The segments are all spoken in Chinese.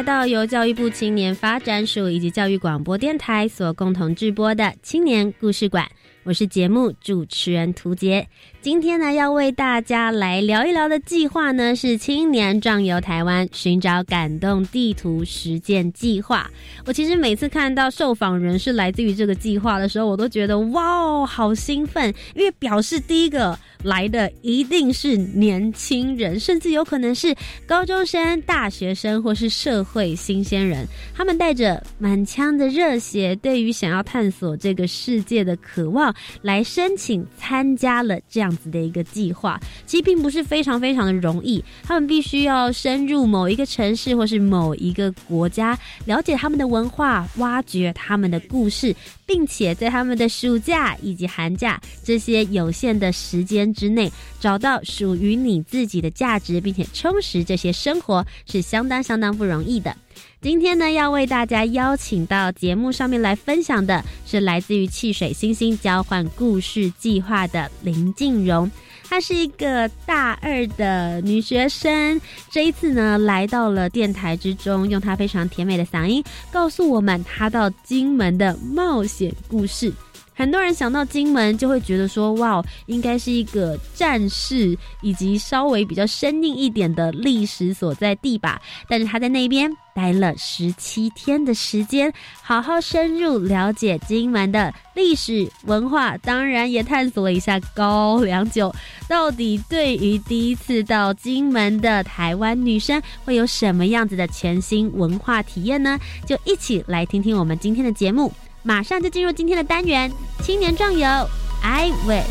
来到由教育部青年发展署以及教育广播电台所共同制播的青年故事馆，我是节目主持人涂杰。今天呢，要为大家来聊一聊的计划呢，是青年壮游台湾，寻找感动地图实践计划。我其实每次看到受访人是来自于这个计划的时候，我都觉得哇哦，好兴奋，因为表示第一个。来的一定是年轻人，甚至有可能是高中生、大学生，或是社会新鲜人。他们带着满腔的热血，对于想要探索这个世界的渴望，来申请参加了这样样子的一个计划。其实并不是非常非常的容易，他们必须要深入某一个城市或是某一个国家，了解他们的文化，挖掘他们的故事。并且在他们的暑假以及寒假这些有限的时间之内，找到属于你自己的价值，并且充实这些生活，是相当相当不容易的。今天呢，要为大家邀请到节目上面来分享的是来自于汽水星星交换故事计划的林静荣。她是一个大二的女学生，这一次呢来到了电台之中，用她非常甜美的嗓音告诉我们她到金门的冒险故事。很多人想到金门，就会觉得说，哇，应该是一个战士以及稍微比较生硬一点的历史所在地吧。但是他在那边待了十七天的时间，好好深入了解金门的历史文化，当然也探索了一下高粱酒到底对于第一次到金门的台湾女生会有什么样子的全新文化体验呢？就一起来听听我们今天的节目。马上就进入今天的单元，青年壮游，I wish。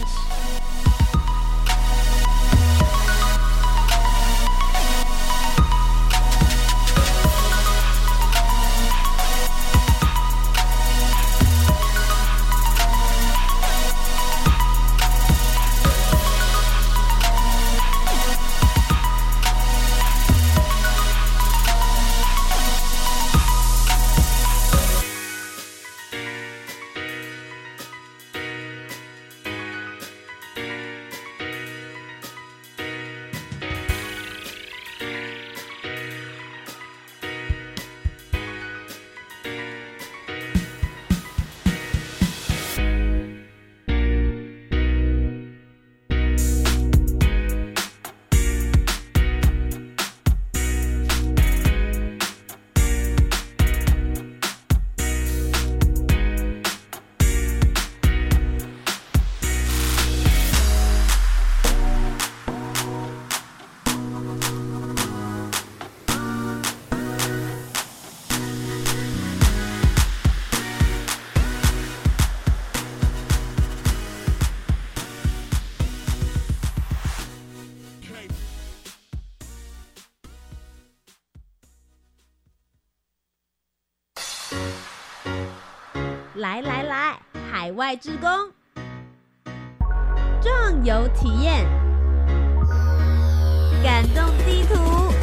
来来来，海外职工，壮游体验，感动地图，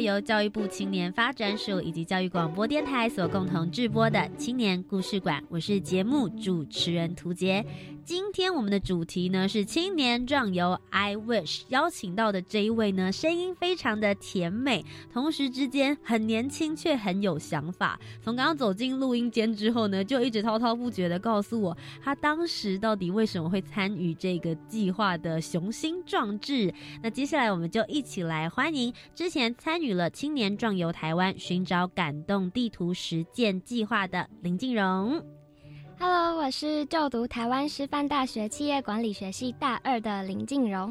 由教育部青年发展署以及教育广播电台所共同制播的青年故事馆，我是节目主持人涂杰。今天我们的主题呢是青年壮游，I wish 邀请到的这一位呢，声音非常的甜美，同时之间很年轻却很有想法。从刚刚走进录音间之后呢，就一直滔滔不绝的告诉我，他当时到底为什么会参与这个计划的雄心壮志。那接下来我们就一起来欢迎之前参与了青年壮游台湾寻找感动地图实践计划的林静荣。Hello，我是就读台湾师范大学企业管理学系大二的林静荣。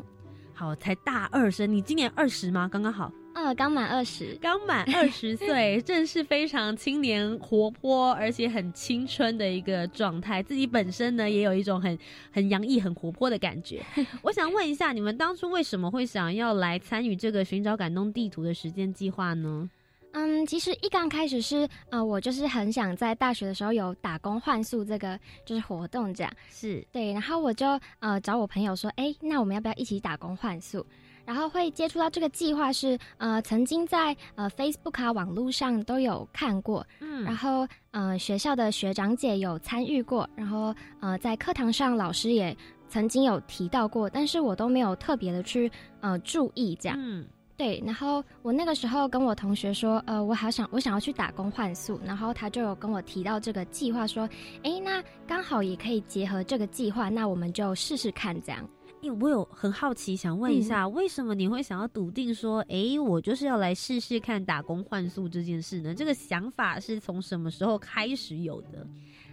好，才大二生，你今年二十吗？刚刚好。呃，刚满二十，刚满二十岁，正是非常青年、活泼，而且很青春的一个状态。自己本身呢，也有一种很很洋溢、很活泼的感觉。我想问一下，你们当初为什么会想要来参与这个寻找感动地图的实践计划呢？嗯，其实一刚开始是，呃，我就是很想在大学的时候有打工换宿这个就是活动这样，是对，然后我就呃找我朋友说，哎，那我们要不要一起打工换宿？然后会接触到这个计划是，呃，曾经在呃 Facebook 啊网络上都有看过，嗯，然后呃学校的学长姐有参与过，然后呃在课堂上老师也曾经有提到过，但是我都没有特别的去呃注意这样。嗯。对，然后我那个时候跟我同学说，呃，我好想我想要去打工换宿，然后他就有跟我提到这个计划，说，哎，那刚好也可以结合这个计划，那我们就试试看这样。因为我有很好奇，想问一下，为什么你会想要笃定说，哎，我就是要来试试看打工换宿这件事呢？这个想法是从什么时候开始有的？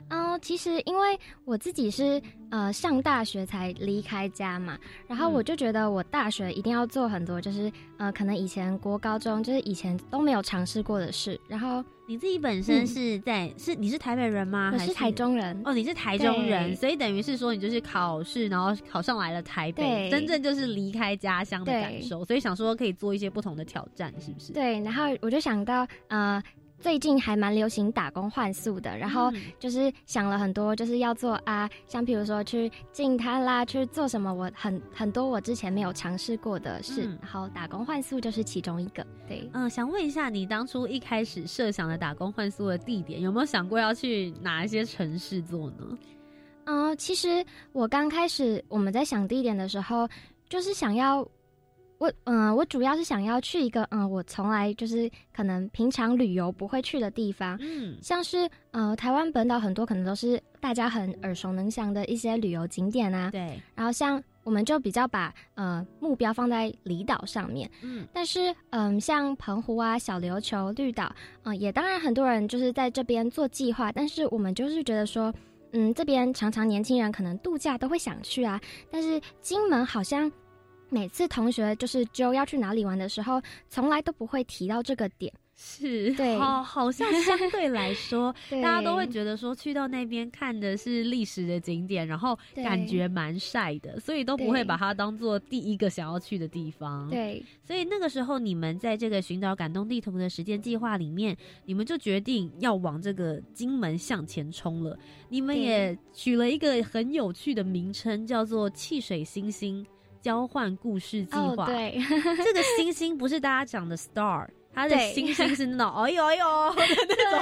嗯，其实因为我自己是呃上大学才离开家嘛，然后我就觉得我大学一定要做很多，就是呃可能以前国高中就是以前都没有尝试过的事。然后你自己本身是在是你是台北人吗？我是台中人。哦，你是台中人，所以等于是说你就是考试，然后考上来了台北，真正就是离开家乡的感受，所以想说可以做一些不同的挑战，是不是？对，然后我就想到呃。最近还蛮流行打工换宿的，然后就是想了很多，就是要做啊，像比如说去进滩啦，去做什么，我很很多我之前没有尝试过的事，然后打工换宿就是其中一个。对，嗯，想问一下，你当初一开始设想的打工换宿的地点，有没有想过要去哪一些城市做呢？嗯，其实我刚开始我们在想地点的时候，就是想要。我嗯，我主要是想要去一个嗯，我从来就是可能平常旅游不会去的地方，嗯，像是呃台湾本岛很多可能都是大家很耳熟能详的一些旅游景点啊，对，然后像我们就比较把呃目标放在离岛上面，嗯，但是嗯像澎湖啊、小琉球、绿岛，嗯也当然很多人就是在这边做计划，但是我们就是觉得说，嗯这边常常年轻人可能度假都会想去啊，但是金门好像。每次同学就是就要去哪里玩的时候，从来都不会提到这个点。是，对，好，好像相对来说，大家都会觉得说去到那边看的是历史的景点，然后感觉蛮晒的，所以都不会把它当做第一个想要去的地方。对，所以那个时候你们在这个寻找感动地图的时间计划里面，你们就决定要往这个金门向前冲了。你们也取了一个很有趣的名称，叫做“汽水星星”。交换故事计划，对，这个星星不是大家讲的 star，它的星星是那种哎呦哎呦的那种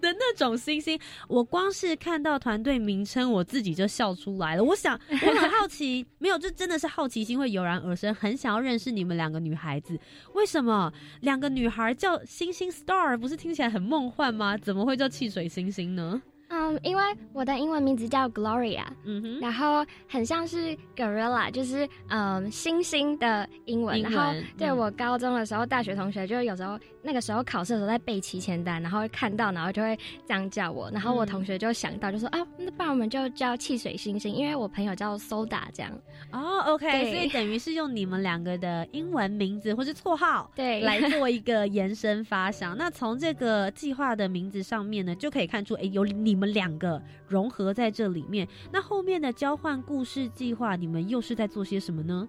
的那种星星。我光是看到团队名称，我自己就笑出来了。我想，我很好奇，没有，这真的是好奇心会油然而生，很想要认识你们两个女孩子。为什么两个女孩叫星星 star，不是听起来很梦幻吗？怎么会叫汽水星星呢？嗯，因为我的英文名字叫 Gloria，嗯哼，然后很像是 Gorilla，就是嗯星星的英文。然后对我高中的时候，大学同学就有时候那个时候考试的时候在背齐签单，然后看到，然后就会这样叫我。然后我同学就想到，就说啊，那不然我们就叫汽水星星，因为我朋友叫 Soda 这样。哦，OK，所以等于是用你们两个的英文名字或是绰号对 来做一个延伸发想。那从这个计划的名字上面呢，就可以看出，哎，有你。们两个融合在这里面，那后面的交换故事计划，你们又是在做些什么呢？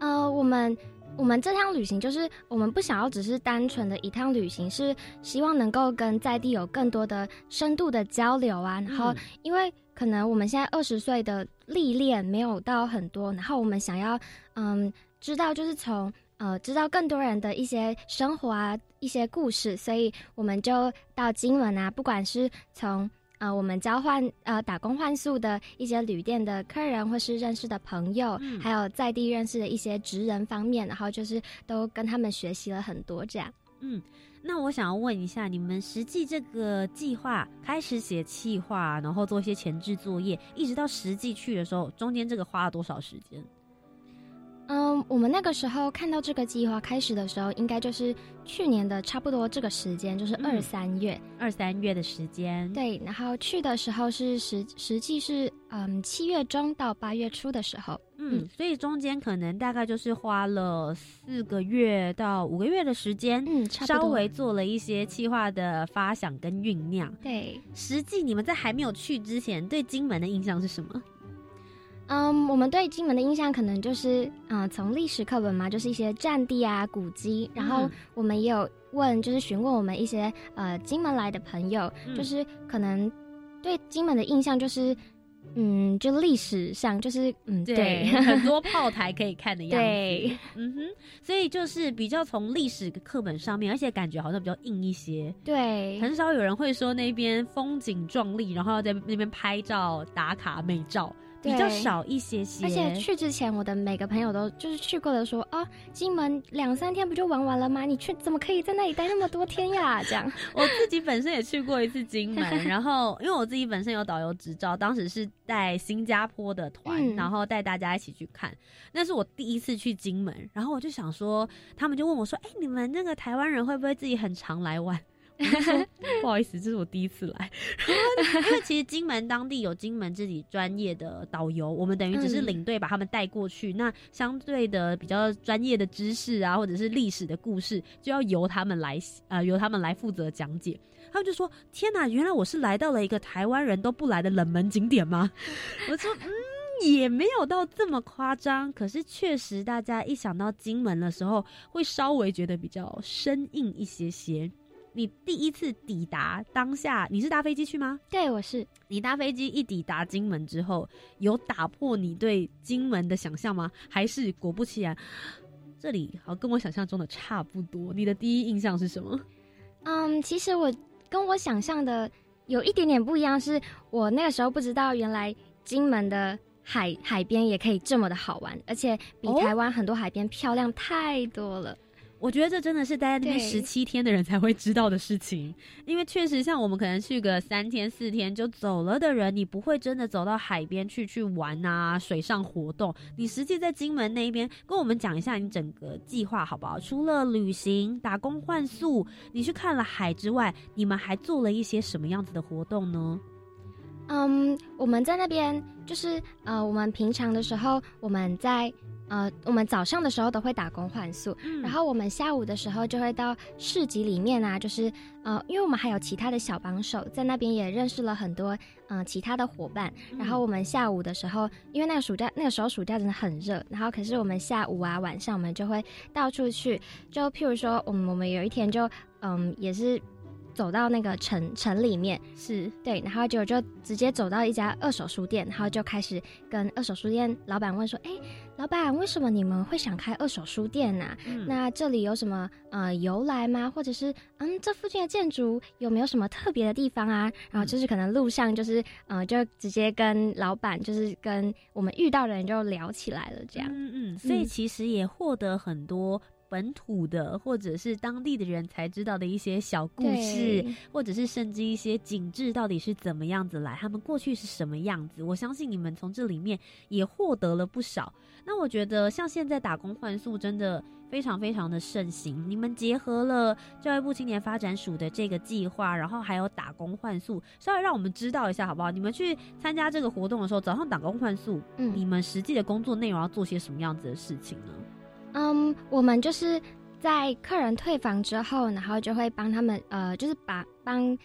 呃，我们我们这趟旅行就是我们不想要只是单纯的一趟旅行，是希望能够跟在地有更多的深度的交流啊。然后，因为可能我们现在二十岁的历练没有到很多，然后我们想要嗯知道就是从呃知道更多人的一些生活啊一些故事，所以我们就到金门啊，不管是从呃，我们交换呃打工换宿的一些旅店的客人，或是认识的朋友，还有在地认识的一些职人方面，然后就是都跟他们学习了很多这样。嗯，那我想要问一下，你们实际这个计划开始写计划，然后做一些前置作业，一直到实际去的时候，中间这个花了多少时间？嗯，我们那个时候看到这个计划开始的时候，应该就是去年的差不多这个时间，就是二三月，二三月的时间。对，然后去的时候是实实际是嗯七月中到八月初的时候。嗯，所以中间可能大概就是花了四个月到五个月的时间，嗯，稍微做了一些计划的发想跟酝酿。对，实际你们在还没有去之前，对金门的印象是什么？嗯，我们对金门的印象可能就是，嗯，从历史课本嘛，就是一些战地啊、古迹，然后我们也有问，就是询问我们一些呃金门来的朋友，就是可能对金门的印象就是，嗯，就历史上就是嗯，对，很多 炮台可以看的样子，对，嗯哼，所以就是比较从历史课本上面，而且感觉好像比较硬一些，对，很少有人会说那边风景壮丽，然后要在那边拍照打卡美照。比较少一些些，而且去之前，我的每个朋友都就是去过的，说啊，金门两三天不就玩完了吗？你去怎么可以在那里待那么多天呀？这样，我自己本身也去过一次金门，然后因为我自己本身有导游执照，当时是带新加坡的团，然后带大家一起去看，那是我第一次去金门，然后我就想说，他们就问我说，哎，你们那个台湾人会不会自己很常来玩？不好意思，这是我第一次来。因为其实金门当地有金门自己专业的导游，我们等于只是领队把他们带过去。那相对的比较专业的知识啊，或者是历史的故事，就要由他们来呃由他们来负责讲解。他们就说：“天哪，原来我是来到了一个台湾人都不来的冷门景点吗？” 我说：“嗯，也没有到这么夸张。可是确实，大家一想到金门的时候，会稍微觉得比较生硬一些些。”你第一次抵达当下，你是搭飞机去吗？对，我是。你搭飞机一抵达金门之后，有打破你对金门的想象吗？还是果不其然，这里好跟我想象中的差不多？你的第一印象是什么？嗯，其实我跟我想象的有一点点不一样，是我那个时候不知道原来金门的海海边也可以这么的好玩，而且比台湾很多海边漂亮太多了。我觉得这真的是待在那边十七天的人才会知道的事情，因为确实像我们可能去个三天四天就走了的人，你不会真的走到海边去去玩啊，水上活动。你实际在金门那一边，跟我们讲一下你整个计划好不好？除了旅行、打工换宿，你去看了海之外，你们还做了一些什么样子的活动呢？嗯，我们在那边就是呃，我们平常的时候我们在。呃，我们早上的时候都会打工换宿，然后我们下午的时候就会到市集里面啊，就是呃，因为我们还有其他的小帮手在那边，也认识了很多嗯其他的伙伴。然后我们下午的时候，因为那个暑假那个时候暑假真的很热，然后可是我们下午啊晚上我们就会到处去，就譬如说我们我们有一天就嗯也是。走到那个城城里面是对，然后就就直接走到一家二手书店，然后就开始跟二手书店老板问说：“哎，老板，为什么你们会想开二手书店呢？那这里有什么呃由来吗？或者是嗯，这附近的建筑有没有什么特别的地方啊？然后就是可能路上就是呃，就直接跟老板就是跟我们遇到的人就聊起来了，这样。嗯嗯，所以其实也获得很多。本土的或者是当地的人才知道的一些小故事，或者是甚至一些景致到底是怎么样子来，他们过去是什么样子？我相信你们从这里面也获得了不少。那我觉得像现在打工换宿真的非常非常的盛行，你们结合了教育部青年发展署的这个计划，然后还有打工换宿，稍微让我们知道一下好不好？你们去参加这个活动的时候，早上打工换宿，嗯，你们实际的工作内容要做些什么样子的事情呢？嗯，我们就是在客人退房之后，然后就会帮他们，呃，就是把帮。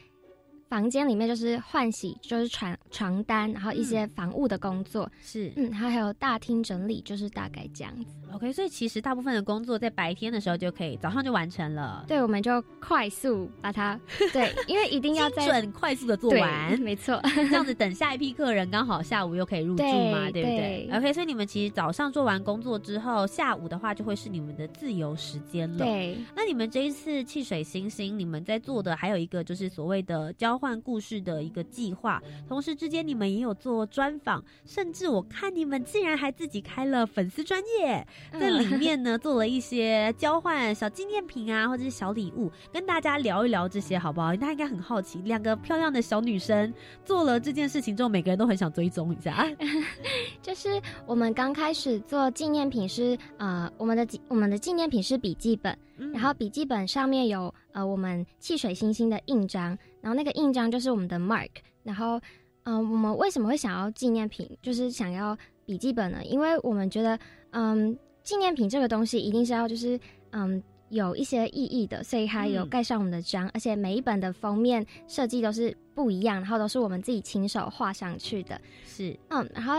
房间里面就是换洗，就是床床单，然后一些房务的工作是，嗯，还有大厅整理，就是大概这样子。OK，所以其实大部分的工作在白天的时候就可以，早上就完成了。对，我们就快速把它，对，因为一定要在准快速的做完，没错，这样子等下一批客人刚好下午又可以入住嘛，对不对？OK，所以你们其实早上做完工作之后，下午的话就会是你们的自由时间了。对，那你们这一次汽水星星，你们在做的还有一个就是所谓的交。交换故事的一个计划，同时之间你们也有做专访，甚至我看你们竟然还自己开了粉丝专业，在里面呢做了一些交换小纪念品啊，或者是小礼物，跟大家聊一聊这些好不好？大家应该很好奇，两个漂亮的小女生做了这件事情之后，每个人都很想追踪一下。就是我们刚开始做纪念品是呃，我们的我们的纪念品是笔记本，然后笔记本上面有呃我们汽水星星的印章，然后那个印章就是我们的 mark，然后嗯，我们为什么会想要纪念品，就是想要笔记本呢？因为我们觉得嗯，纪念品这个东西一定是要就是嗯有一些意义的，所以它有盖上我们的章，而且每一本的封面设计都是不一样，然后都是我们自己亲手画上去的，是嗯，然后。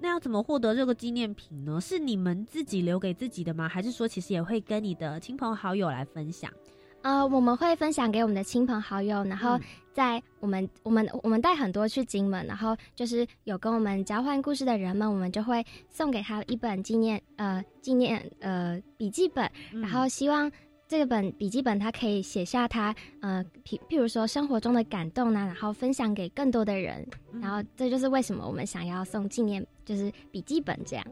那要怎么获得这个纪念品呢？是你们自己留给自己的吗？还是说其实也会跟你的亲朋好友来分享？呃，我们会分享给我们的亲朋好友，然后在我们我们我们带很多去金门，然后就是有跟我们交换故事的人们，我们就会送给他一本纪念呃纪念呃笔记本，然后希望。这个本笔记本，他可以写下他呃，譬譬如说生活中的感动呢，然后分享给更多的人，然后这就是为什么我们想要送纪念，就是笔记本这样。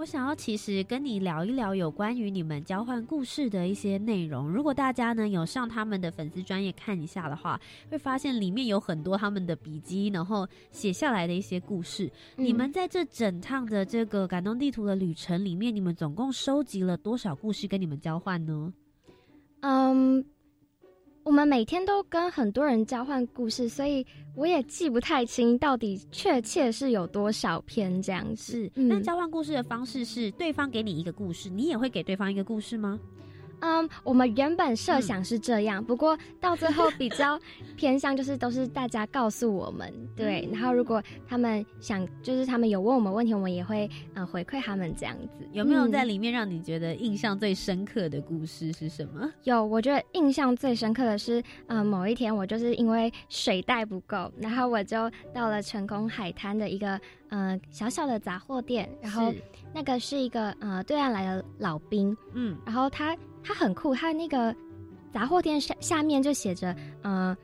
我想要其实跟你聊一聊有关于你们交换故事的一些内容。如果大家呢有上他们的粉丝专业看一下的话，会发现里面有很多他们的笔记，然后写下来的一些故事。你们在这整趟的这个感动地图的旅程里面，你们总共收集了多少故事跟你们交换呢？嗯，我们每天都跟很多人交换故事，所以我也记不太清到底确切是有多少篇这样子。那交换故事的方式是，对方给你一个故事，你也会给对方一个故事吗？嗯，我们原本设想是这样，不过到最后比较 偏向就是都是大家告诉我们，对。然后如果他们想，就是他们有问我们问题，我们也会嗯回馈他们这样子。有没有在里面让你觉得印象最深刻的故事是什么？有，我觉得印象最深刻的是，嗯，某一天我就是因为水袋不够，然后我就到了成功海滩的一个嗯小小的杂货店，然后那个是一个呃对岸来的老兵，嗯，然后他。它很酷，它那个杂货店下下面就写着，呃，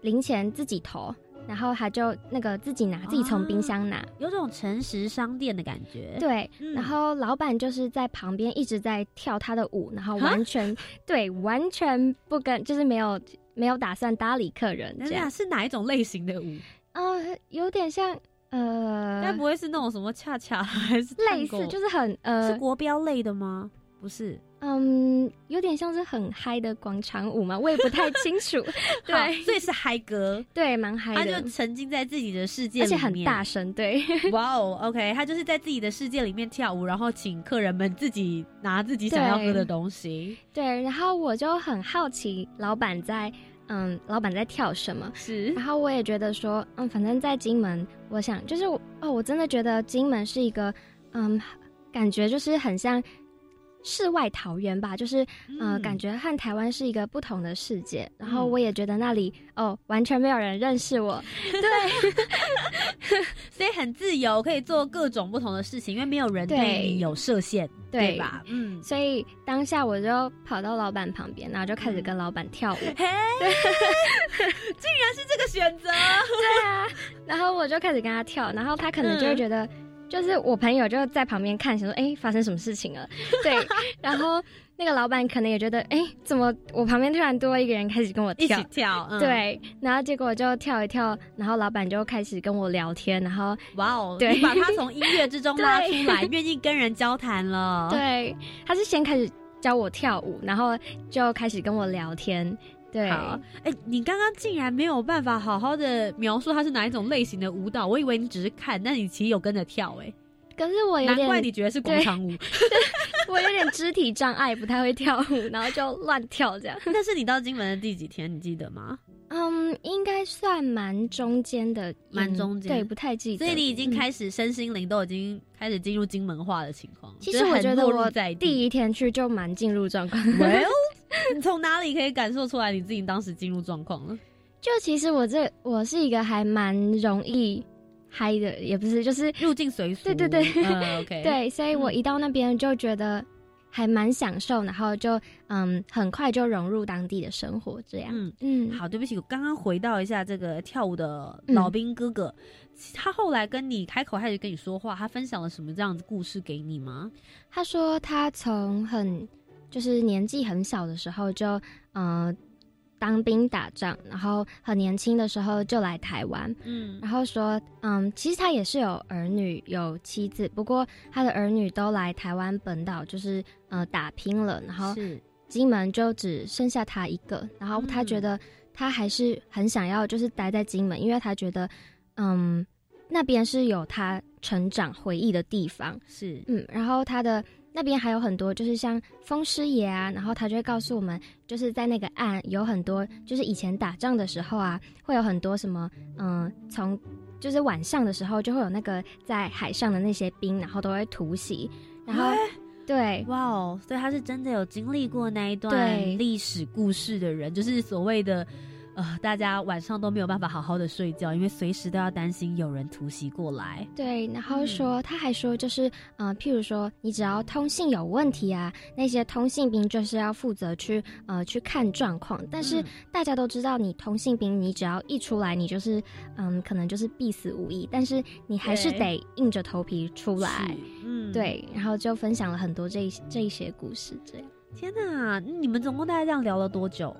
零钱自己投，然后他就那个自己拿，自己从冰箱拿，有种诚实商店的感觉。对，然后老板就是在旁边一直在跳他的舞，然后完全对，完全不跟，就是没有没有打算搭理客人。这样是哪一种类型的舞？呃，有点像，呃，该不会是那种什么恰恰还是类似，就是很呃，是国标类的吗？不是。嗯，有点像是很嗨的广场舞嘛，我也不太清楚。对，所以是嗨歌，对，蛮嗨的。他就沉浸在自己的世界，而且很大声。对，哇哦，OK，他就是在自己的世界里面跳舞，然后请客人们自己拿自己想要喝的东西。对，然后我就很好奇，老板在嗯，老板在跳什么？是。然后我也觉得说，嗯，反正在金门，我想就是哦，我真的觉得金门是一个嗯，感觉就是很像。世外桃源吧，就是呃，感觉和台湾是一个不同的世界。然后我也觉得那里哦，完全没有人认识我，对，所以很自由，可以做各种不同的事情，因为没有人对你有设限，对吧？嗯，所以当下我就跑到老板旁边，然后就开始跟老板跳舞。嘿，竟然是这个选择，对啊。然后我就开始跟他跳，然后他可能就会觉得。就是我朋友就在旁边看，想说：“哎，发生什么事情了？” 对，然后那个老板可能也觉得：“哎，怎么我旁边突然多一个人开始跟我跳？”一起跳，对。然后结果就跳一跳，然后老板就开始跟我聊天，然后哇哦，对，把他从音乐之中拉出来，愿意跟人交谈了。对，他是先开始教我跳舞，然后就开始跟我聊天。对，哎，你刚刚竟然没有办法好好的描述它是哪一种类型的舞蹈，我以为你只是看，但你其实有跟着跳，哎，可是我有点，难怪你觉得是广场舞，我有点肢体障碍，不太会跳舞，然后就乱跳这样。那是你到金门的第几天？你记得吗？嗯，应该算蛮中间的，蛮中间，对，不太记得。所以你已经开始身心灵都已经开始进入金门化的情况。其实我觉得我第一天去就蛮进入状况。Well。你从哪里可以感受出来你自己当时进入状况了？就其实我这我是一个还蛮容易嗨的，也不是，就是入境随俗。对对对，OK。对，所以我一到那边就觉得还蛮享受，然后就嗯很快就融入当地的生活，这样。嗯嗯，好，对不起，我刚刚回到一下这个跳舞的老兵哥哥，他后来跟你开口开始跟你说话，他分享了什么这样子故事给你吗？他说他从很就是年纪很小的时候就嗯。当兵打仗，然后很年轻的时候就来台湾，嗯，然后说，嗯，其实他也是有儿女有妻子，不过他的儿女都来台湾本岛，就是呃打拼了，然后金门就只剩下他一个，然后他觉得他还是很想要就是待在金门，因为他觉得，嗯，那边是有他成长回忆的地方，是，嗯，然后他的。那边还有很多，就是像风师爷啊，然后他就会告诉我们，就是在那个岸有很多，就是以前打仗的时候啊，会有很多什么，嗯，从就是晚上的时候就会有那个在海上的那些兵，然后都会突袭，然后对，哇哦，所以他是真的有经历过那一段历史故事的人，就是所谓的。呃，大家晚上都没有办法好好的睡觉，因为随时都要担心有人突袭过来。对，然后说他还说，就是呃，譬如说你只要通信有问题啊，那些通信兵就是要负责去呃去看状况。但是大家都知道，你通信兵，你只要一出来，你就是嗯，可能就是必死无疑。但是你还是得硬着头皮出来。嗯，对，然后就分享了很多这这一些故事。这样，天哪，你们总共大概这样聊了多久？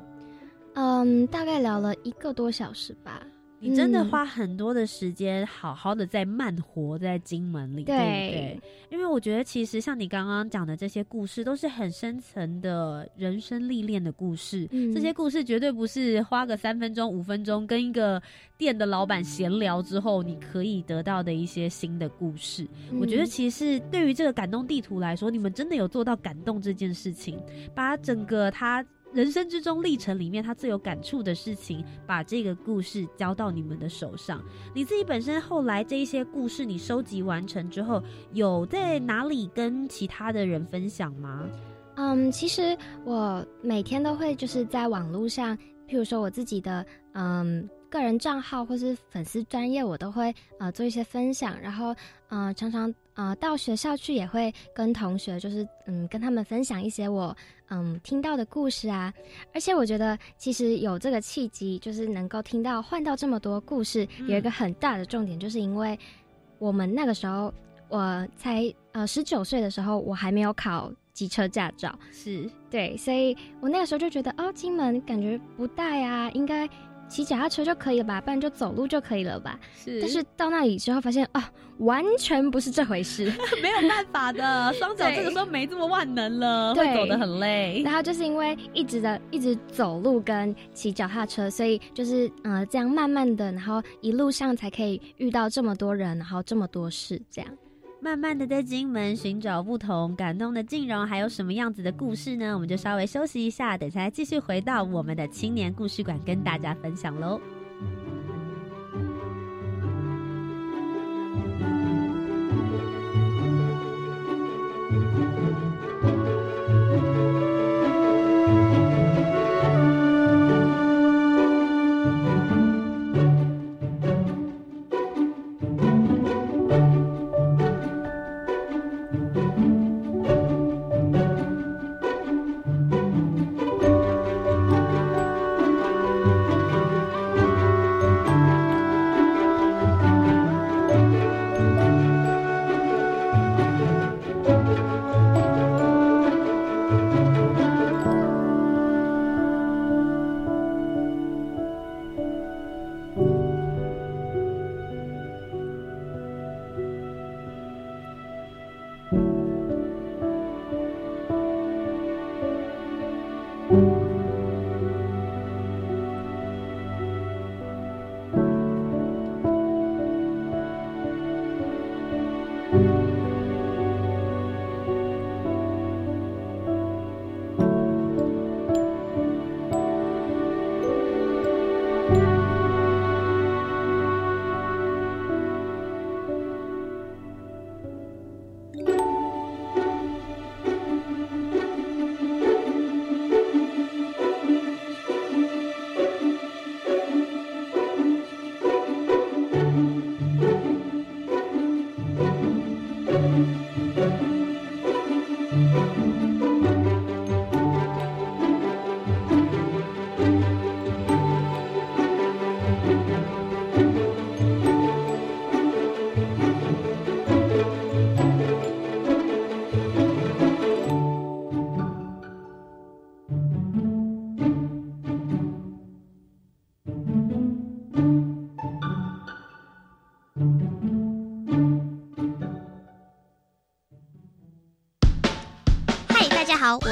嗯，大概聊了一个多小时吧。你真的花很多的时间，好好的在慢活在金门里，对不对？因为我觉得，其实像你刚刚讲的这些故事，都是很深层的人生历练的故事。这些故事绝对不是花个三分钟、五分钟跟一个店的老板闲聊之后，你可以得到的一些新的故事。我觉得，其实对于这个感动地图来说，你们真的有做到感动这件事情，把整个他。人生之中历程里面，他最有感触的事情，把这个故事交到你们的手上。你自己本身后来这一些故事，你收集完成之后，有在哪里跟其他的人分享吗？嗯，其实我每天都会就是在网络上，譬如说我自己的嗯个人账号或是粉丝专业，我都会呃做一些分享，然后呃常常呃到学校去也会跟同学就是嗯跟他们分享一些我。嗯，听到的故事啊，而且我觉得其实有这个契机，就是能够听到换到这么多故事，有一个很大的重点，就是因为我们那个时候我才呃十九岁的时候，我还没有考机车驾照，是对，所以我那个时候就觉得哦，金门感觉不大呀，应该。骑脚踏车就可以了吧，不然就走路就可以了吧。是，但是到那里之后发现啊，完全不是这回事，没有办法的，双脚这个时候没这么万能了，会走得很累。然后就是因为一直的一直走路跟骑脚踏车，所以就是呃这样慢慢的，然后一路上才可以遇到这么多人，然后这么多事这样。慢慢的在金门寻找不同感动的静容，还有什么样子的故事呢？我们就稍微休息一下，等下继续回到我们的青年故事馆，跟大家分享喽。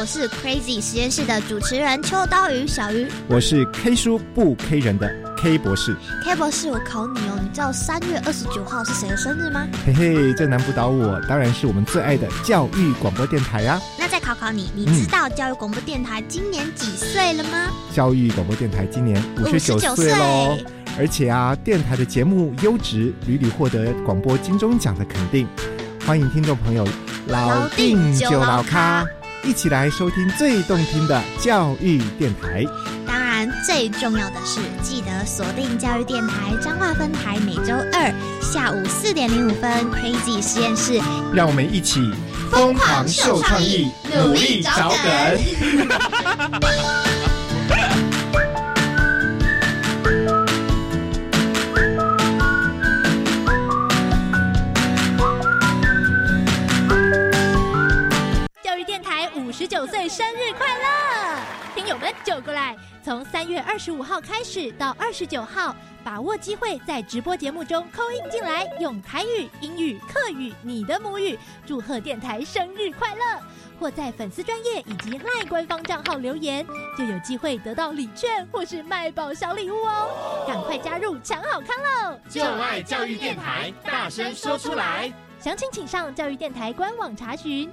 我是 Crazy 实验室的主持人秋刀鱼小鱼。我是 K 书不 K 人的 K 博士。K 博士，我考你哦，你知道三月二十九号是谁的生日吗？嘿嘿，这难不倒我，当然是我们最爱的教育广播电台呀。那再考考你，你知道教育广播电台今年几岁了吗？教育广播电台今年五十九岁喽。而且啊，电台的节目优质，屡屡获得广播金钟奖的肯定。欢迎听众朋友老定就老咖，一起来收听最动听的教育电台。当然，最重要的是记得锁定教育电台彰化分台，每周二下午四点零五分，Crazy 实验室，让我们一起疯狂秀创意，努力找梗。十九岁生日快乐！听友们就过来，从三月二十五号开始到二十九号，把握机会在直播节目中扣音进来，用台语、英语、客语、你的母语祝贺电台生日快乐，或在粉丝专业以及赖官方账号留言，就有机会得到礼券或是卖宝小礼物哦！赶快加入抢好康喽！就爱教育电台，大声说出来！详情请上教育电台官网查询。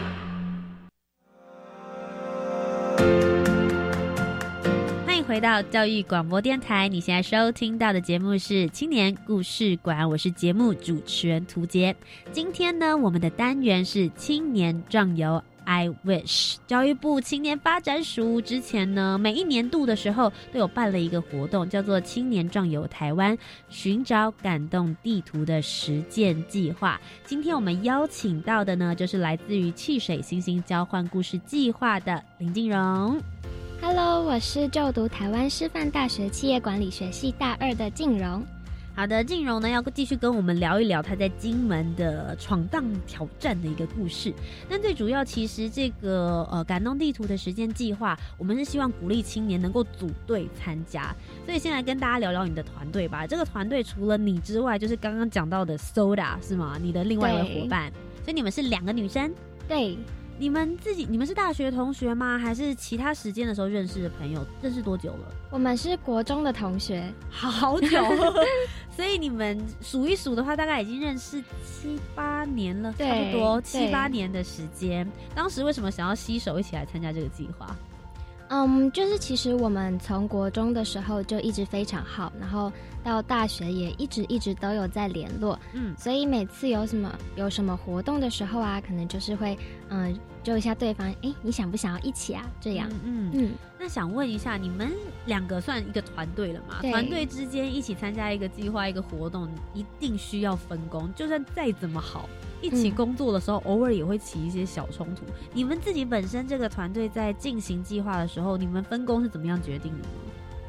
回到教育广播电台，你现在收听到的节目是青年故事馆，我是节目主持人涂杰。今天呢，我们的单元是青年壮游。I wish 教育部青年发展署之前呢，每一年度的时候都有办了一个活动，叫做“青年壮游台湾，寻找感动地图”的实践计划。今天我们邀请到的呢，就是来自于汽水星星交换故事计划的林静荣。Hello，我是就读台湾师范大学企业管理学系大二的静荣。好的，静荣呢要继续跟我们聊一聊他在金门的闯荡挑战的一个故事。但最主要，其实这个呃感动地图的实践计划，我们是希望鼓励青年能够组队参加。所以先来跟大家聊聊你的团队吧。这个团队除了你之外，就是刚刚讲到的 Soda 是吗？你的另外一位伙伴。所以你们是两个女生。对。你们自己，你们是大学同学吗？还是其他时间的时候认识的朋友？认识多久了？我们是国中的同学，好久。所以你们数一数的话，大概已经认识七八年了，差不多七八年的时间。当时为什么想要携手一起来参加这个计划？嗯，就是其实我们从国中的时候就一直非常好，然后到大学也一直一直都有在联络，嗯，所以每次有什么有什么活动的时候啊，可能就是会嗯揪一下对方，哎，你想不想要一起啊？这样，嗯嗯。那想问一下，你们两个算一个团队了吗？团队之间一起参加一个计划、一个活动，一定需要分工，就算再怎么好。一起工作的时候，偶尔也会起一些小冲突。你们自己本身这个团队在进行计划的时候，你们分工是怎么样决定的呢？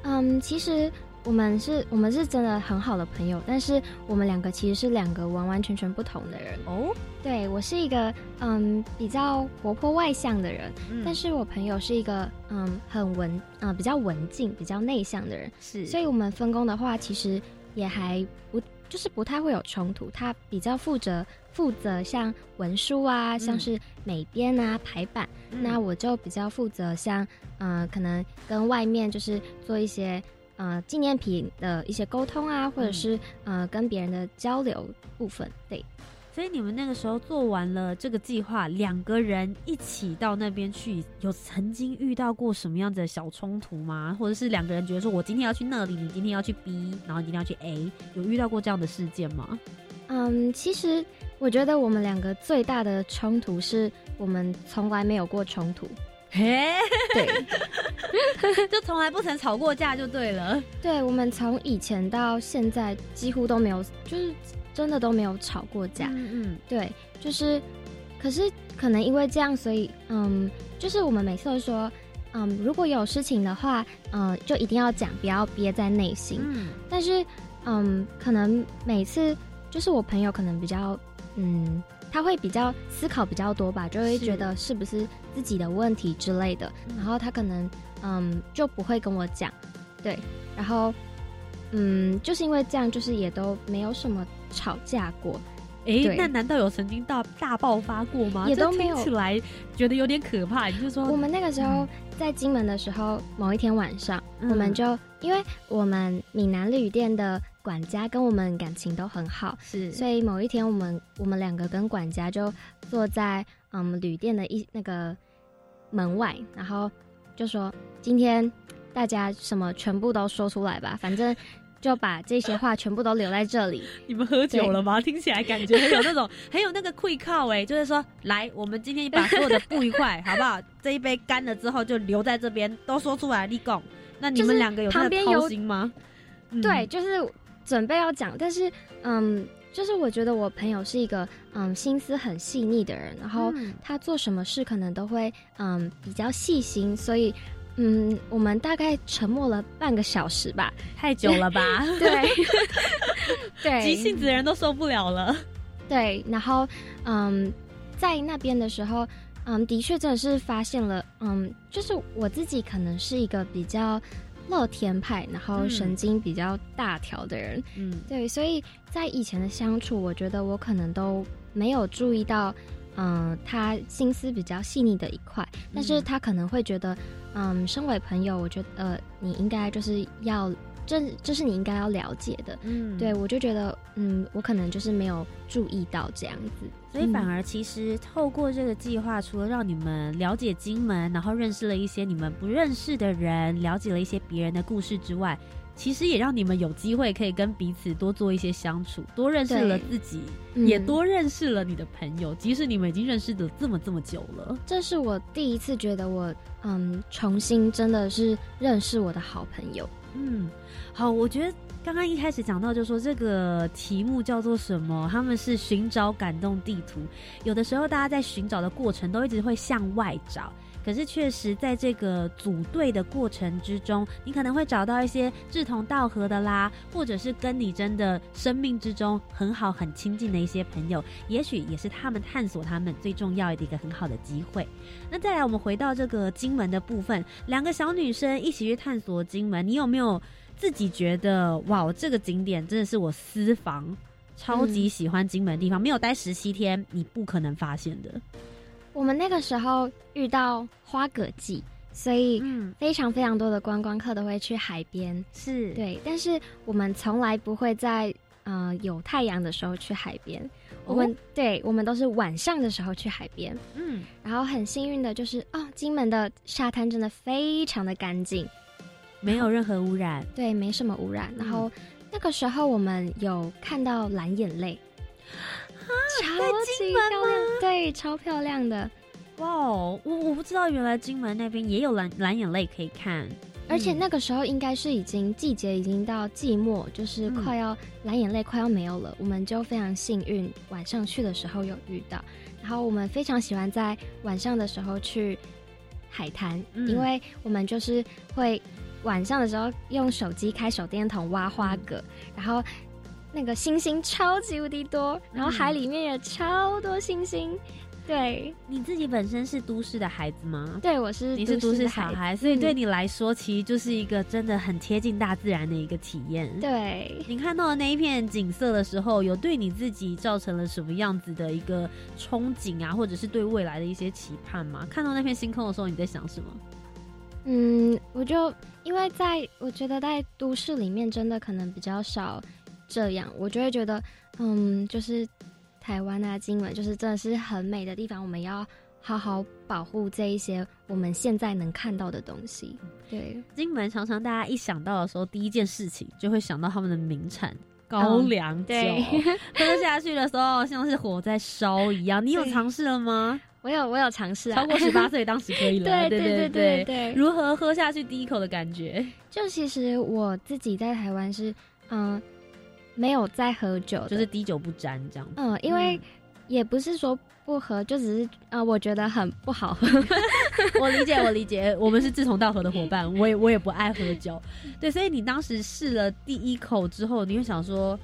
嗯，其实我们是我们是真的很好的朋友，但是我们两个其实是两个完完全全不同的人哦。对我是一个嗯比较活泼外向的人，但是我朋友是一个嗯很文嗯比较文静、比较内向的人，是。所以我们分工的话，其实也还不就是不太会有冲突。他比较负责。负责像文书啊，像是美编啊、排版，那我就比较负责像，嗯，可能跟外面就是做一些呃纪念品的一些沟通啊，或者是呃跟别人的交流部分。对，所以你们那个时候做完了这个计划，两个人一起到那边去，有曾经遇到过什么样的小冲突吗？或者是两个人觉得说我今天要去那里，你今天要去 B，然后你今天要去 A，有遇到过这样的事件吗？嗯，其实。我觉得我们两个最大的冲突是我们从来没有过冲突，嘿，对，就从来不曾吵过架就对了。对，我们从以前到现在几乎都没有，就是真的都没有吵过架。嗯嗯，对，就是可是可能因为这样，所以嗯，就是我们每次都说，嗯，如果有事情的话，嗯，就一定要讲，不要憋在内心。嗯，但是嗯，可能每次就是我朋友可能比较嗯，他会比较思考比较多吧，就会觉得是不是自己的问题之类的，然后他可能嗯就不会跟我讲，对，然后嗯，就是因为这样，就是也都没有什么吵架过。哎，那难道有曾经大大爆发过吗？也都没有。起来觉得有点可怕。你就说，我们那个时候在金门的时候，某一天晚上，我们就因为我们闽南旅店的管家跟我们感情都很好，是，所以某一天我们我们两个跟管家就坐在嗯旅店的一那个门外，然后就说今天大家什么全部都说出来吧，反正。就把这些话全部都留在这里。你们喝酒了吗？听起来感觉很有那种 很有那个愧靠哎，就是说，来，我们今天把所有的不愉快，好不好？这一杯干了之后就留在这边，都说出来，立功。那你们两个有旁边有心吗？对，就是准备要讲，但是嗯，就是我觉得我朋友是一个嗯心思很细腻的人，然后他做什么事可能都会嗯比较细心，所以。嗯，我们大概沉默了半个小时吧，太久了吧？对，对，急性子的人都受不了了。对，然后嗯，在那边的时候，嗯，的确真的是发现了，嗯，就是我自己可能是一个比较乐天派，然后神经比较大条的人，嗯，对，所以在以前的相处，我觉得我可能都没有注意到。嗯，他心思比较细腻的一块，但是他可能会觉得，嗯，身为朋友，我觉得呃，你应该就是要，这这是你应该要了解的，嗯，对我就觉得，嗯，我可能就是没有注意到这样子，所以反而其实透过这个计划，除了让你们了解金门，然后认识了一些你们不认识的人，了解了一些别人的故事之外。其实也让你们有机会可以跟彼此多做一些相处，多认识了自己，也多认识了你的朋友。即使你们已经认识的这么这么久了，这是我第一次觉得我嗯重新真的是认识我的好朋友。嗯，好，我觉得刚刚一开始讲到就说这个题目叫做什么？他们是寻找感动地图。有的时候大家在寻找的过程都一直会向外找。可是，确实在这个组队的过程之中，你可能会找到一些志同道合的啦，或者是跟你真的生命之中很好、很亲近的一些朋友，也许也是他们探索他们最重要的一个很好的机会。那再来，我们回到这个金门的部分，两个小女生一起去探索金门，你有没有自己觉得哇，这个景点真的是我私房超级喜欢金门地方？没有待十七天，你不可能发现的。我们那个时候遇到花蛤季，所以非常非常多的观光客都会去海边。是对，但是我们从来不会在呃有太阳的时候去海边。我们对，我们都是晚上的时候去海边。嗯，然后很幸运的就是哦，金门的沙滩真的非常的干净，没有任何污染。对，没什么污染。然后那个时候我们有看到蓝眼泪。超级漂亮，对，超漂亮的，哇哦！我我不知道，原来金门那边也有蓝蓝眼泪可以看，而且那个时候应该是已经季节已经到季末，就是快要蓝眼泪快要没有了，我们就非常幸运，晚上去的时候有遇到。然后我们非常喜欢在晚上的时候去海滩，因为我们就是会晚上的时候用手机开手电筒挖花蛤，然后。那个星星超级无敌多，然后海里面也超多星星。对，你自己本身是都市的孩子吗？对，我是。你是都市小孩，所以对你来说，其实就是一个真的很贴近大自然的一个体验。对，你看到的那一片景色的时候，有对你自己造成了什么样子的一个憧憬啊，或者是对未来的一些期盼吗？看到那片星空的时候，你在想什么？嗯，我就因为在我觉得在都市里面，真的可能比较少。这样，我就会觉得，嗯，就是台湾啊，金门，就是真的是很美的地方。我们要好好保护这一些我们现在能看到的东西。对，金门常常大家一想到的时候，第一件事情就会想到他们的名产高粱酒，喝下去的时候像是火在烧一样。你有尝试了吗？我有，我有尝试。超过十八 岁当时可以了。对对对对对。如何喝下去第一口的感觉？就其实我自己在台湾是，嗯。没有在喝酒，就是滴酒不沾这样。嗯，因为也不是说不喝，就只是呃，我觉得很不好喝。我理解，我理解，我们是志同道合的伙伴。我也我也不爱喝酒，对，所以你当时试了第一口之后，你会想说，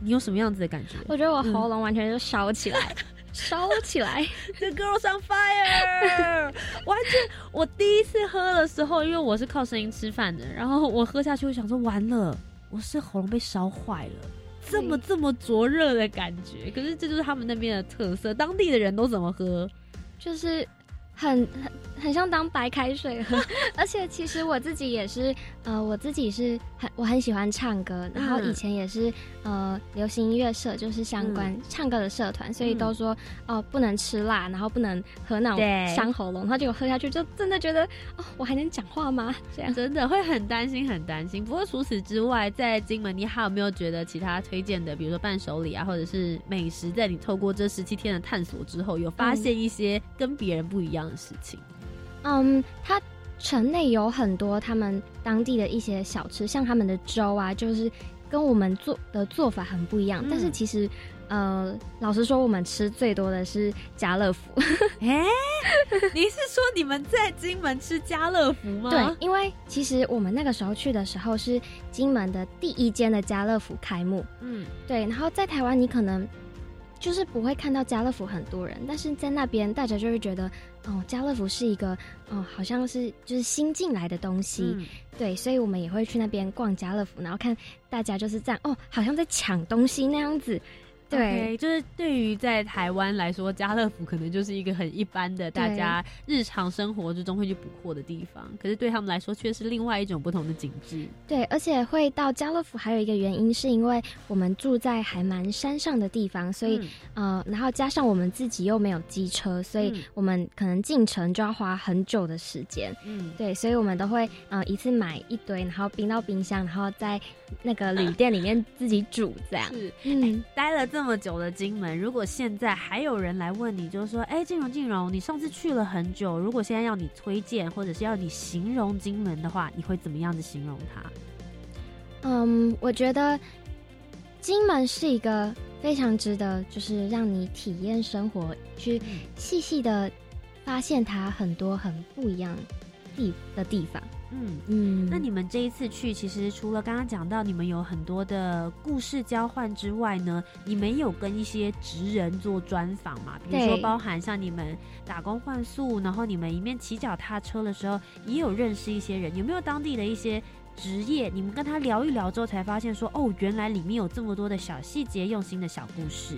你有什么样子的感觉？我觉得我喉咙完全就烧起来，烧起来，，The girls on fire，完全。我第一次喝的时候，因为我是靠声音吃饭的，然后我喝下去，我想说，完了，我是喉咙被烧坏了。这么这么灼热的感觉，可是这就是他们那边的特色。当地的人都怎么喝？就是很很很像当白开水喝。而且其实我自己也是，呃，我自己是很我很喜欢唱歌，然后以前也是呃流行音乐社，就是相关唱歌的社团，所以都说哦不能吃辣，然后不能喝那种伤喉咙。然后结果喝下去，就真的觉得哦，我还能讲话吗？这样真的会很担心，很担心。不过除此之外，在金门，你还有没有觉得其他推荐的，比如说伴手礼啊，或者是美食，在你透过这十七天的探索之后，有发现一些跟别人不一样的事情？嗯，他城内有很多他们当地的一些小吃，像他们的粥啊，就是跟我们做的做法很不一样。但是其实，呃，老实说，我们吃最多的是家乐福。哎，你是说你们在金门吃家乐福吗？对，因为其实我们那个时候去的时候是金门的第一间的家乐福开幕。嗯，对。然后在台湾，你可能。就是不会看到家乐福很多人，但是在那边大家就会觉得，哦，家乐福是一个，哦，好像是就是新进来的东西，对，所以我们也会去那边逛家乐福，然后看大家就是这样，哦，好像在抢东西那样子。对，就是对于在台湾来说，家乐福可能就是一个很一般的，大家日常生活之中会去补货的地方。可是对他们来说，却是另外一种不同的景致。对，而且会到家乐福还有一个原因，是因为我们住在还蛮山上的地方，所以呃，然后加上我们自己又没有机车，所以我们可能进城就要花很久的时间。嗯，对，所以我们都会呃一次买一堆，然后冰到冰箱，然后在那个旅店里面自己煮这样。是，嗯，待了。这么久的金门，如果现在还有人来问你，就是说，哎，静荣，静荣，你上次去了很久，如果现在要你推荐，或者是要你形容金门的话，你会怎么样子形容它？嗯，我觉得金门是一个非常值得，就是让你体验生活，去细细的发现它很多很不一样地的地方。嗯嗯，那你们这一次去，其实除了刚刚讲到你们有很多的故事交换之外呢，你们有跟一些职人做专访嘛？比如说包含像你们打工换宿，然后你们一面骑脚踏车的时候，也有认识一些人，有没有当地的一些职业？你们跟他聊一聊之后，才发现说，哦，原来里面有这么多的小细节、用心的小故事。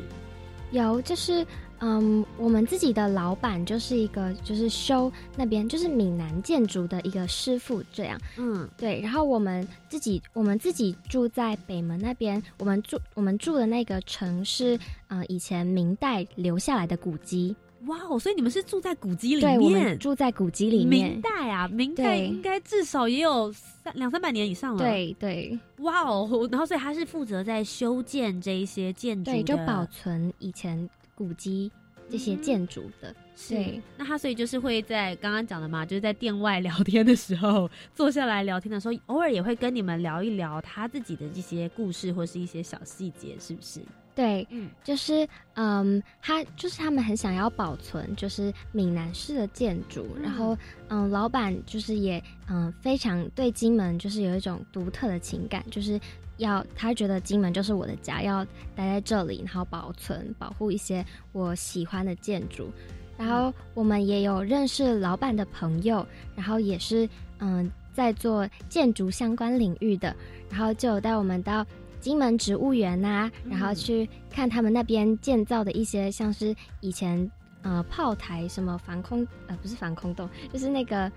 有，就是。嗯，我们自己的老板就是一个，就是修那边就是闽南建筑的一个师傅，这样。嗯，对。然后我们自己，我们自己住在北门那边，我们住我们住的那个城市，呃，以前明代留下来的古迹。哇哦！所以你们是住在古迹里面？对，我们住在古迹里面。明代啊，明代应该至少也有三两三百年以上了。对对。哇哦！然后所以他是负责在修建这一些建筑，对，就保存以前。古迹这些建筑的，对，那他所以就是会在刚刚讲的嘛，就是在店外聊天的时候，坐下来聊天的时候，偶尔也会跟你们聊一聊他自己的这些故事或是一些小细节，是不是？对，嗯，就是嗯，他就是他们很想要保存，就是闽南式的建筑，然后嗯，老板就是也嗯非常对金门就是有一种独特的情感，就是。要他觉得金门就是我的家，要待在这里，然后保存、保护一些我喜欢的建筑。然后我们也有认识老板的朋友，然后也是嗯在做建筑相关领域的，然后就有带我们到金门植物园呐，然后去看他们那边建造的一些像是以前呃炮台什么防空呃不是防空洞，就是那个。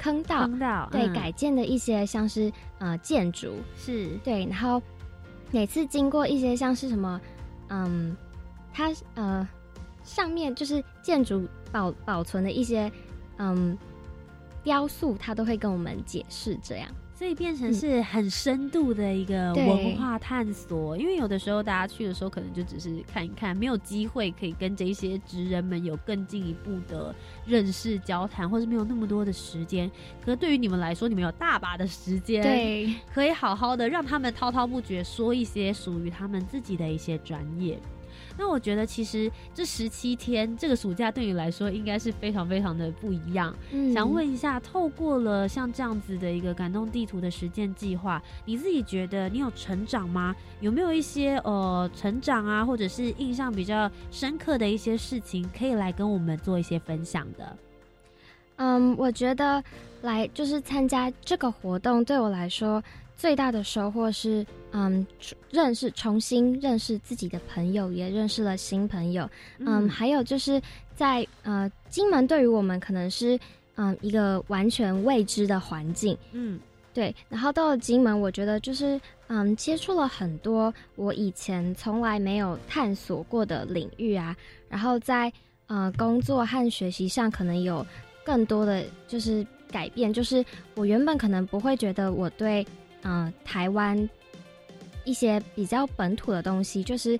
坑道，坑道，对，改建的一些像是呃建筑，是。对，然后每次经过一些像是什么，嗯，它呃上面就是建筑保保存的一些嗯雕塑，它都会跟我们解释这样。所以变成是很深度的一个文化探索，因为有的时候大家去的时候可能就只是看一看，没有机会可以跟这些职人们有更进一步的认识、交谈，或是没有那么多的时间。可是对于你们来说，你们有大把的时间，对，可以好好的让他们滔滔不绝说一些属于他们自己的一些专业。那我觉得其实这十七天这个暑假对你来说应该是非常非常的不一样。嗯，想问一下，透过了像这样子的一个感动地图的实践计划，你自己觉得你有成长吗？有没有一些呃成长啊，或者是印象比较深刻的一些事情，可以来跟我们做一些分享的？嗯，我觉得来就是参加这个活动，对我来说最大的收获是，嗯，认识重新认识自己的朋友，也认识了新朋友。嗯，还有就是在呃金门，对于我们可能是嗯一个完全未知的环境。嗯，对。然后到了金门，我觉得就是嗯接触了很多我以前从来没有探索过的领域啊。然后在呃工作和学习上，可能有。更多的就是改变，就是我原本可能不会觉得我对，嗯，台湾一些比较本土的东西，就是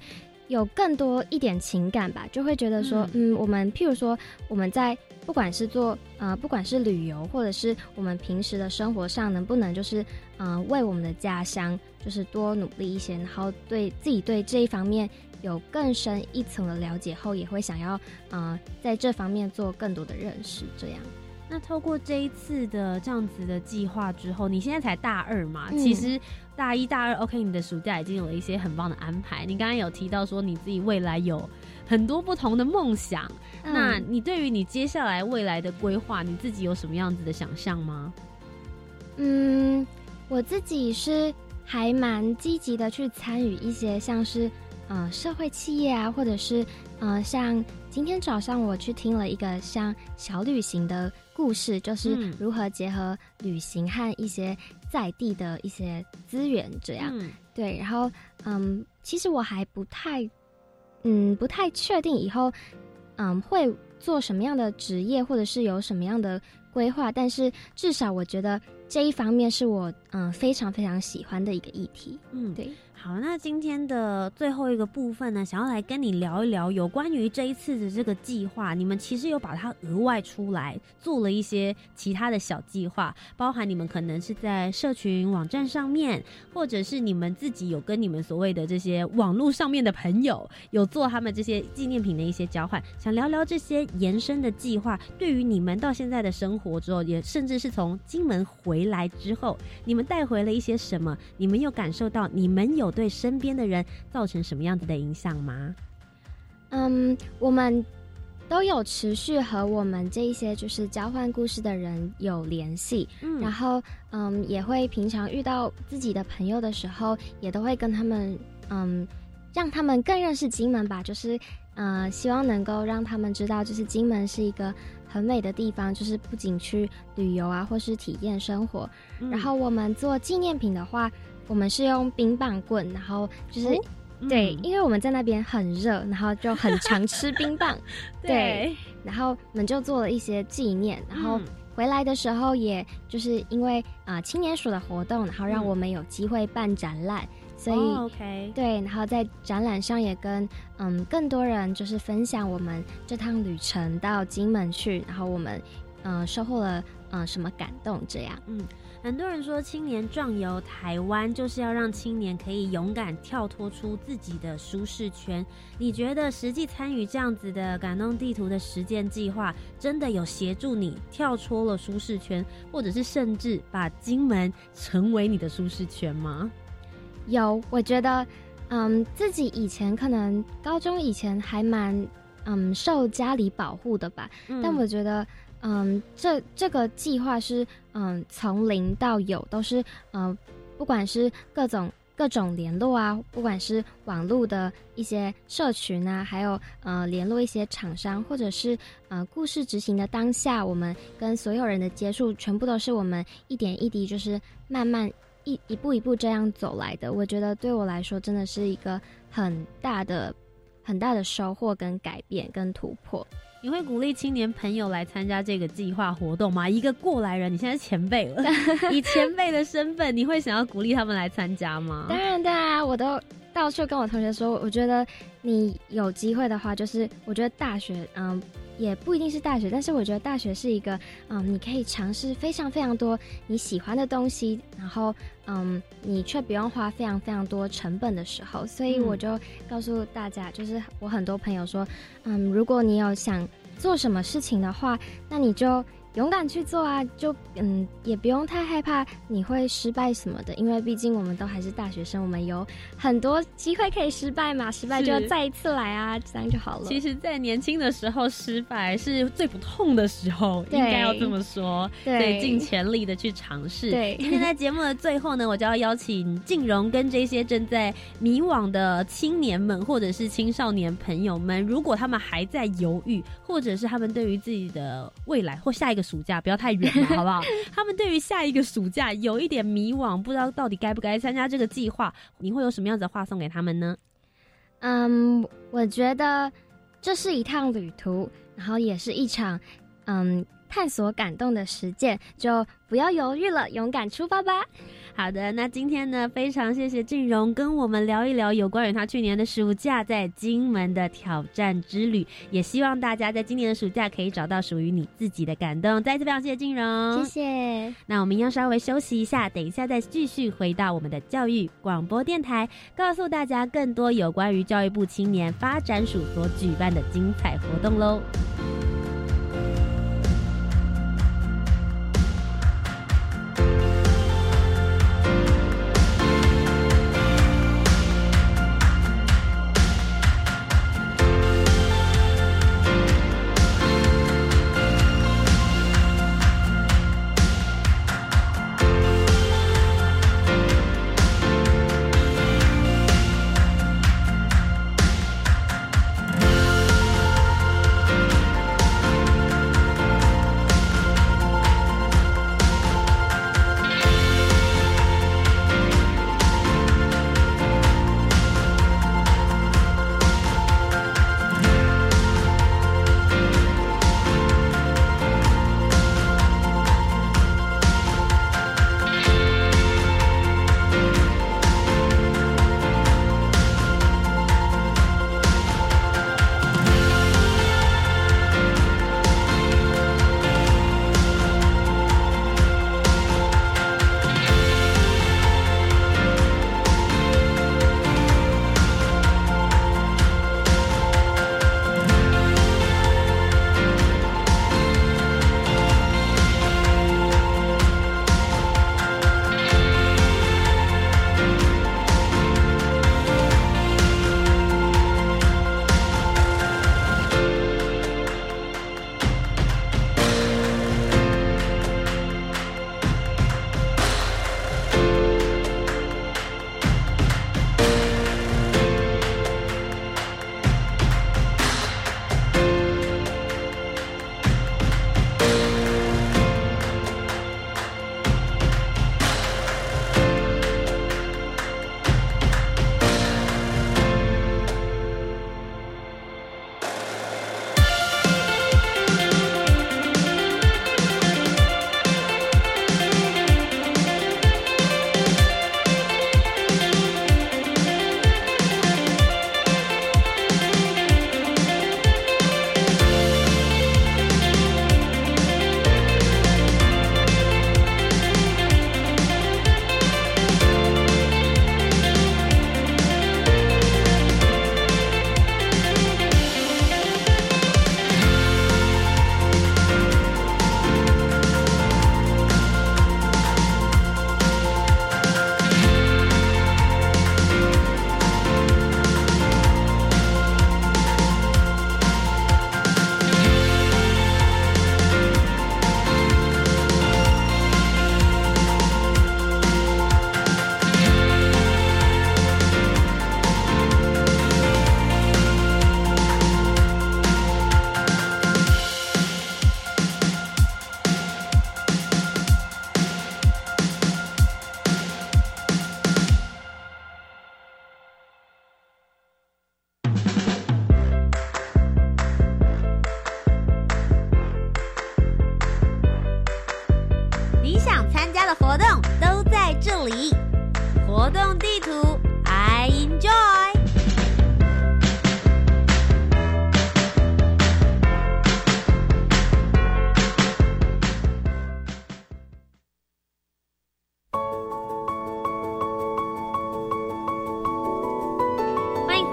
有更多一点情感吧，就会觉得说，嗯，我们譬如说我们在不管是做，呃，不管是旅游，或者是我们平时的生活上，能不能就是，嗯，为我们的家乡就是多努力一些，然后对自己对这一方面。有更深一层的了解后，也会想要，呃，在这方面做更多的认识。这样，那透过这一次的这样子的计划之后，你现在才大二嘛？其实大一、大二，OK，你的暑假已经有了一些很棒的安排。你刚刚有提到说你自己未来有很多不同的梦想，那你对于你接下来未来的规划，你自己有什么样子的想象吗？嗯，我自己是还蛮积极的去参与一些像是。呃，社会企业啊，或者是呃，像今天早上我去听了一个像小旅行的故事，就是如何结合旅行和一些在地的一些资源，这样对。然后嗯，其实我还不太嗯不太确定以后嗯会做什么样的职业，或者是有什么样的规划，但是至少我觉得这一方面是我嗯非常非常喜欢的一个议题。嗯，对。好，那今天的最后一个部分呢，想要来跟你聊一聊有关于这一次的这个计划。你们其实有把它额外出来做了一些其他的小计划，包含你们可能是在社群网站上面，或者是你们自己有跟你们所谓的这些网络上面的朋友有做他们这些纪念品的一些交换。想聊聊这些延伸的计划，对于你们到现在的生活之后，也甚至是从金门回来之后，你们带回了一些什么？你们又感受到你们有。对身边的人造成什么样子的影响吗？嗯，我们都有持续和我们这一些就是交换故事的人有联系，嗯，然后嗯，也会平常遇到自己的朋友的时候，也都会跟他们嗯，让他们更认识金门吧，就是嗯，希望能够让他们知道，就是金门是一个很美的地方，就是不仅去旅游啊，或是体验生活。然后我们做纪念品的话。我们是用冰棒棍，然后就是对，因为我们在那边很热，然后就很常吃冰棒，对，然后我们就做了一些纪念，然后回来的时候，也就是因为啊青年署的活动，然后让我们有机会办展览，所以 OK 对，然后在展览上也跟嗯更多人就是分享我们这趟旅程到金门去，然后我们嗯收获了嗯什么感动这样，嗯。很多人说，青年壮游台湾就是要让青年可以勇敢跳脱出自己的舒适圈。你觉得实际参与这样子的感动地图的实践计划，真的有协助你跳出了舒适圈，或者是甚至把金门成为你的舒适圈吗？有，我觉得，嗯，自己以前可能高中以前还蛮嗯受家里保护的吧，但我觉得。嗯，这这个计划是嗯从零到有，都是嗯不管是各种各种联络啊，不管是网络的一些社群啊，还有呃联络一些厂商，或者是呃故事执行的当下，我们跟所有人的接触，全部都是我们一点一滴，就是慢慢一一步一步这样走来的。我觉得对我来说，真的是一个很大的很大的收获跟改变跟突破。你会鼓励青年朋友来参加这个计划活动吗？一个过来人，你现在是前辈了，以前辈的身份，你会想要鼓励他们来参加吗？当然，的啊，我都到处跟我同学说，我觉得你有机会的话，就是我觉得大学，嗯，也不一定是大学，但是我觉得大学是一个，嗯，你可以尝试非常非常多你喜欢的东西，然后，嗯，你却不用花非常非常多成本的时候。所以我就告诉大家，就是我很多朋友说，嗯，如果你有想做什么事情的话，那你就。勇敢去做啊，就嗯，也不用太害怕你会失败什么的，因为毕竟我们都还是大学生，我们有很多机会可以失败嘛，失败就要再一次来啊，这样就好了。其实，在年轻的时候失败是最不痛的时候，应该要这么说，对，尽全力的去尝试。对，今天在节目的最后呢，我就要邀请静荣跟这些正在迷惘的青年们，或者是青少年朋友们，如果他们还在犹豫，或者是他们对于自己的未来或下一个。暑假不要太远了，好不好？他们对于下一个暑假有一点迷惘，不知道到底该不该参加这个计划。你会有什么样子的话送给他们呢？嗯，我觉得这是一趟旅途，然后也是一场嗯探索感动的实践，就不要犹豫了，勇敢出发吧。好的，那今天呢，非常谢谢俊荣跟我们聊一聊有关于他去年的暑假在金门的挑战之旅，也希望大家在今年的暑假可以找到属于你自己的感动。再次非常谢谢俊荣，谢谢。那我们要稍微休息一下，等一下再继续回到我们的教育广播电台，告诉大家更多有关于教育部青年发展署所举办的精彩活动喽。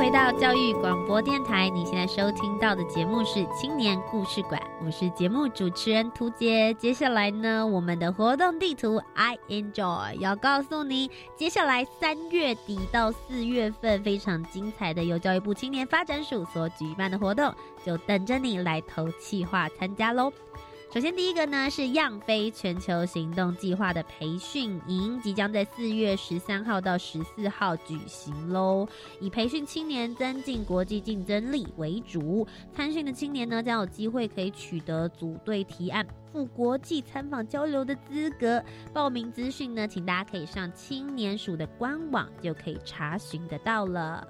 回到教育广播电台，你现在收听到的节目是青年故事馆，我是节目主持人涂杰。接下来呢，我们的活动地图 I enjoy 要告诉你，接下来三月底到四月份非常精彩的由教育部青年发展署所举办的活动，就等着你来投气划参加喽。首先，第一个呢是样飞全球行动计划的培训营，即将在四月十三号到十四号举行喽。以培训青年增进国际竞争力为主，参训的青年呢将有机会可以取得组队提案赴国际参访交流的资格。报名资讯呢，请大家可以上青年署的官网就可以查询得到了。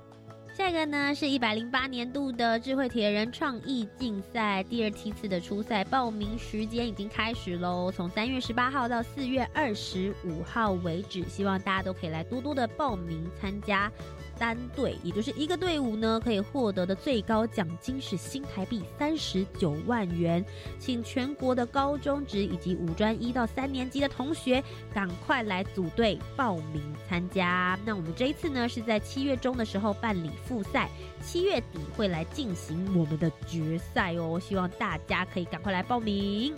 下一个呢，是一百零八年度的智慧铁人创意竞赛第二梯次的初赛报名时间已经开始喽，从三月十八号到四月二十五号为止，希望大家都可以来多多的报名参加。单队，也就是一个队伍呢，可以获得的最高奖金是新台币三十九万元。请全国的高中职以及五专一到三年级的同学，赶快来组队报名参加。那我们这一次呢，是在七月中的时候办理复赛，七月底会来进行我们的决赛哦。希望大家可以赶快来报名。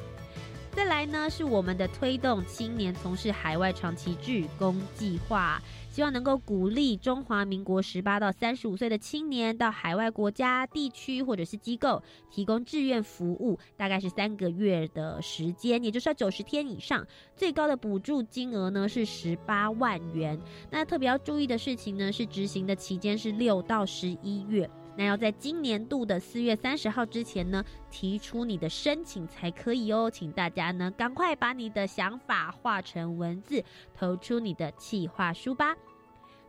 再来呢，是我们的推动青年从事海外长期志工计划。希望能够鼓励中华民国十八到三十五岁的青年到海外国家、地区或者是机构提供志愿服务，大概是三个月的时间，也就是要九十天以上。最高的补助金额呢是十八万元。那特别要注意的事情呢是，执行的期间是六到十一月。那要在今年度的四月三十号之前呢提出你的申请才可以哦。请大家呢赶快把你的想法化成文字，投出你的企划书吧。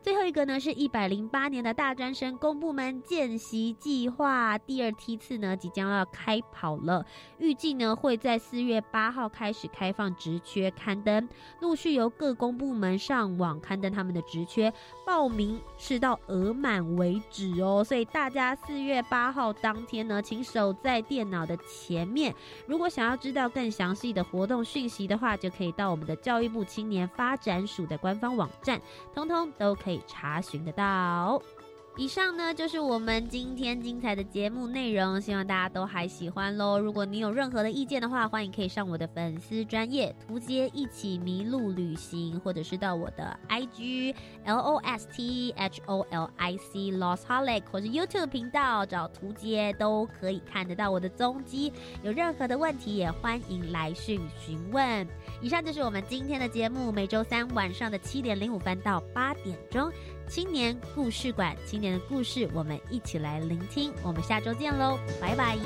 最后一个呢，是一百零八年的大专生公部门见习计划第二梯次呢，即将要开跑了。预计呢会在四月八号开始开放职缺刊登，陆续由各公部门上网刊登他们的职缺，报名是到额满为止哦。所以大家四月八号当天呢，请守在电脑的前面。如果想要知道更详细的活动讯息的话，就可以到我们的教育部青年发展署的官方网站，通通都可以。以查询得到。以上呢就是我们今天精彩的节目内容，希望大家都还喜欢喽。如果你有任何的意见的话，欢迎可以上我的粉丝专业图街一起迷路旅行，或者是到我的 IG L O S T H O L I C Lost Holic，或是 YouTube 频道找图街都可以看得到我的踪迹。有任何的问题也欢迎来讯询问。以上就是我们今天的节目，每周三晚上的七点零五分到八点钟。青年故事馆，青年的故事，我们一起来聆听。我们下周见喽，拜拜。